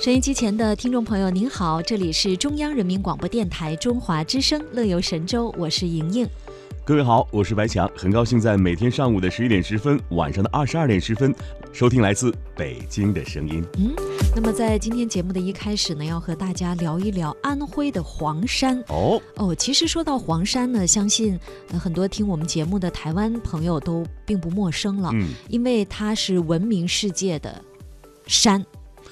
收音机前的听众朋友，您好，这里是中央人民广播电台中华之声《乐游神州》，我是莹莹。各位好，我是白强，很高兴在每天上午的十一点十分，晚上的二十二点十分，收听来自北京的声音。嗯，那么在今天节目的一开始呢，要和大家聊一聊安徽的黄山。哦哦，其实说到黄山呢，相信呃很多听我们节目的台湾朋友都并不陌生了，嗯，因为它是闻名世界的山，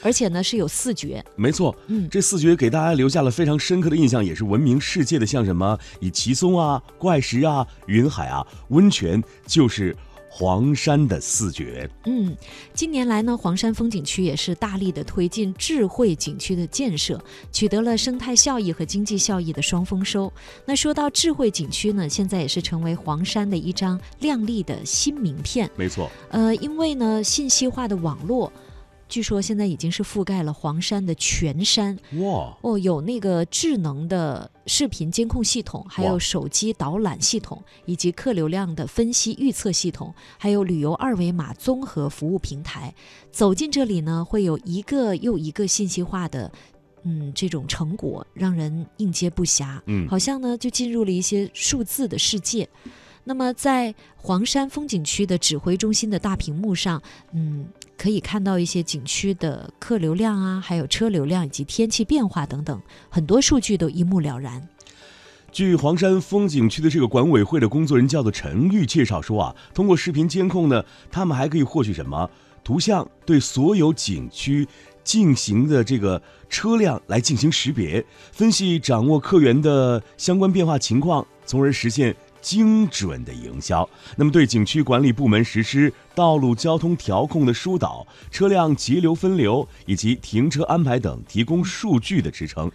而且呢是有四绝。没错，嗯这四绝给大家留下了非常深刻的印象，也是闻名世界的，像什么以奇松啊、怪石啊、云海啊、温泉，就是黄山的四绝。嗯，近年来呢，黄山风景区也是大力的推进智慧景区的建设，取得了生态效益和经济效益的双丰收。那说到智慧景区呢，现在也是成为黄山的一张亮丽的新名片。没错，呃，因为呢，信息化的网络，据说现在已经是覆盖了黄山的全山。哇，哦，有那个智能的视频监控系统，还有手机导览系统，以及客流量的分析预测系统，还有旅游二维码综合服务平台。走进这里呢，会有一个又一个信息化的。嗯，这种成果让人应接不暇，嗯好像呢就进入了一些数字的世界。那么，在黄山风景区的指挥中心的大屏幕上，嗯，可以看到一些景区的客流量啊，还有车流量以及天气变化等等，很多数据都一目了然。据黄山风景区的这个管委会的工作人员叫做陈玉介绍说啊，通过视频监控呢，他们还可以获取什么图像，对所有景区进行的这个车辆来进行识别、分析，掌握客源的相关变化情况，从而实现。精准的营销，那么对景区管理部门实施道路交通调控的疏导、车辆节流分流以及停车安排等提供数据的支撑。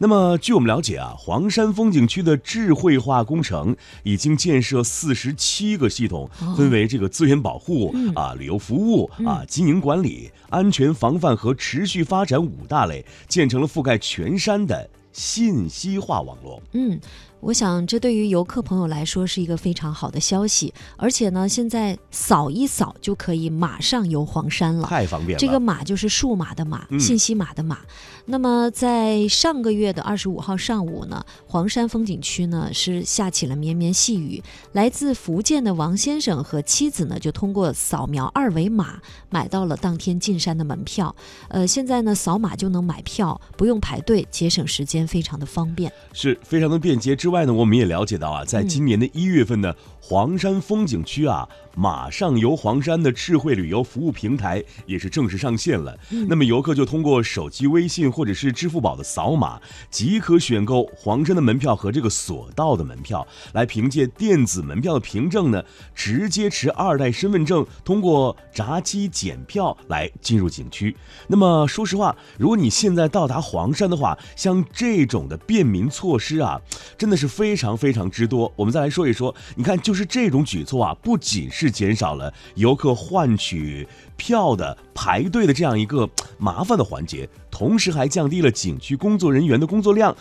那么，据我们了解啊，黄山风景区的智慧化工程已经建设四十七个系统，分为这个资源保护、啊、旅游服务啊、经营管理、安全防范和持续发展五大类，建成了覆盖全山的信息化网络。嗯，我想这对于游客朋友来说是一个非常好的消息，而且呢，现在扫一扫就可以马上游黄山了。太方便了。这个码就是数码的码，嗯信息码的码。那么在上个月的二十五号上午呢，黄山风景区呢是下起了绵绵细雨。来自福建的王先生和妻子呢就通过扫描二维码买到了当天进山的门票。呃，现在呢扫码就能买票，不用排队，节省时间，非常的方便。是非常的便捷。之外呢，我们也了解到啊，在今年的一月份呢，黄山风景区啊，马上游黄山的智慧旅游服务平台也是正式上线了。那么游客就通过手机微信或者是支付宝的扫码，即可选购黄山的门票和这个索道的门票，来凭借电子门票的凭证呢，直接持二代身份证，通过闸机检票来进入景区。那么说实话，如果你现在到达黄山的话，像这种的便民措施啊，真的是非常非常之多。我们再来说一说，你看，就是这种举措啊，不仅是减少了游客换取票的排队的这样一个麻烦的环节，同时还降低了景区工作人员的工作量。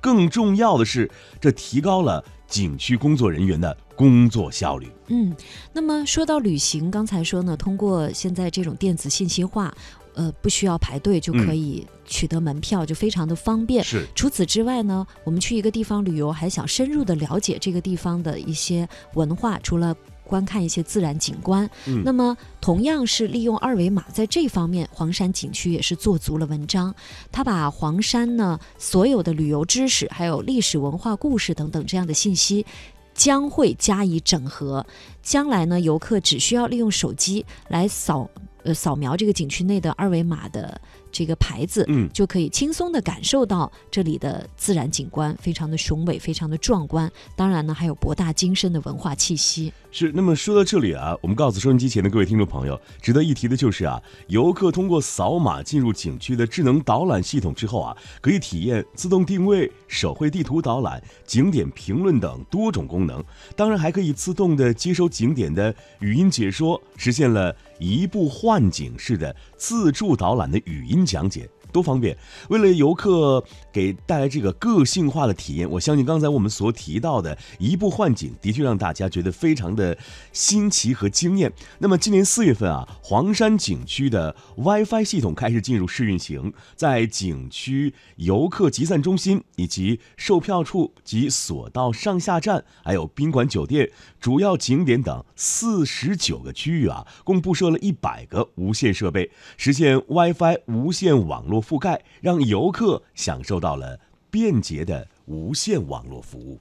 更重要的是，这提高了景区工作人员的工作效率。嗯，那么说到旅行，刚才说呢，通过现在这种电子信息化，呃，不需要排队就可以取得门票，就非常的方便。是，除此之外呢，我们去一个地方旅游，还想深入的了解这个地方的一些文化，除了观看一些自然景观，嗯那么同样是利用二维码，在这方面，黄山景区也是做足了文章。他把黄山呢所有的旅游知识，还有历史文化故事等等这样的信息。将会加以整合，将来呢，游客只需要利用手机来扫呃扫描这个景区内的二维码的这个牌子，嗯就可以轻松的感受到这里的自然景观，非常的雄伟，非常的壮观。当然呢，还有博大精深的文化气息。是，那么说到这里啊，我们告诉收音机前的各位听众朋友，值得一提的就是啊，游客通过扫码进入景区的智能导览系统之后啊，可以体验自动定位、手绘地图导览、景点评论等多种功能。当然，还可以自动的接收景点的语音解说，实现了一步换景式的自助导览的语音讲解。多方便！为了游客给带来这个个性化的体验，我相信刚才我们所提到的移步换景，的确让大家觉得非常的新奇和惊艳。那么今年四月份啊，黄山景区的 WiFi 系统开始进入试运行，在景区游客集散中心以及售票处及索道上下站，还有宾馆、酒店、主要景点等四十九个区域啊，共布设了一百个无线设备，实现 WiFi 无线网络。覆盖让游客享受到了便捷的无线网络服务，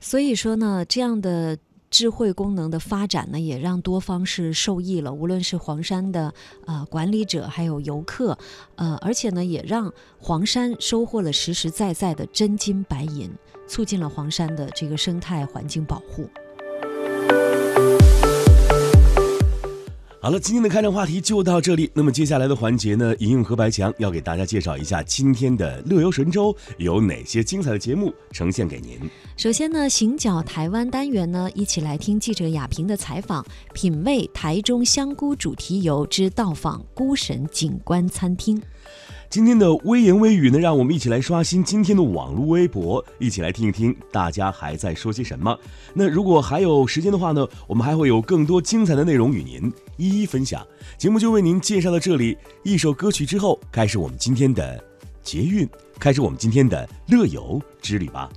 所以说呢，这样的智慧功能的发展呢，也让多方是受益了。无论是黄山的呃管理者，还有游客，呃，而且呢，也让黄山收获了实实在在的真金白银，促进了黄山的这个生态环境保护。好了，今天的开场话题就到这里。那么接下来的环节呢，莹莹和白强要给大家介绍一下今天的乐游神州有哪些精彩的节目呈现给您。首先呢，行脚台湾单元呢，一起来听记者亚平的采访，品味台中香菇主题游之到访菇神景观餐厅。今天的微言微语呢，让我们一起来刷新今天的网络微博，一起来听一听大家还在说些什么。那如果还有时间的话呢，我们还会有更多精彩的内容与您一一分享。节目就为您介绍到这里，一首歌曲之后，开始我们今天的捷运，开始我们今天的乐游之旅吧。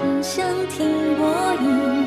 我。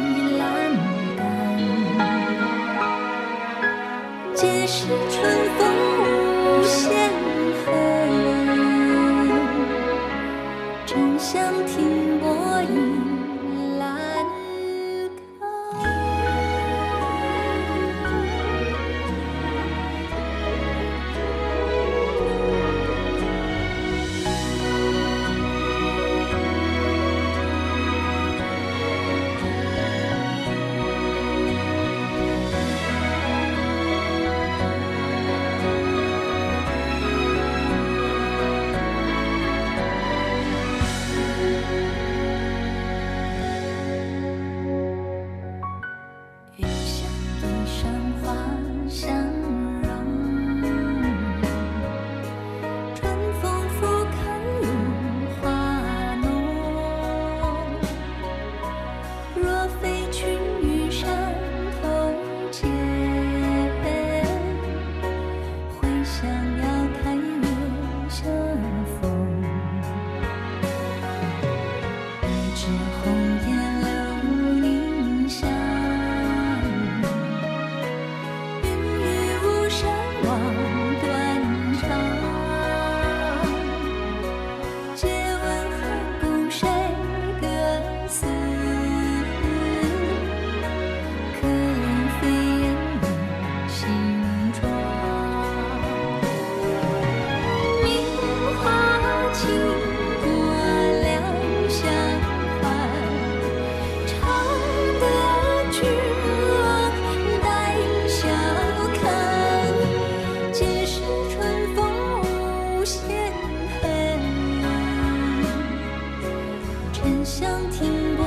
香停倚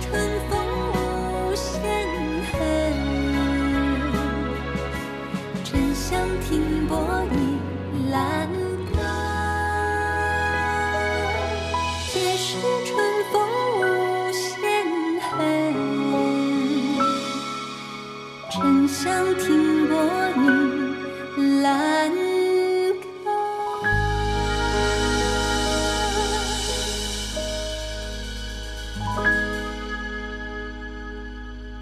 春风无限恨沉香停泊倚栏杆春风无限恨沉香亭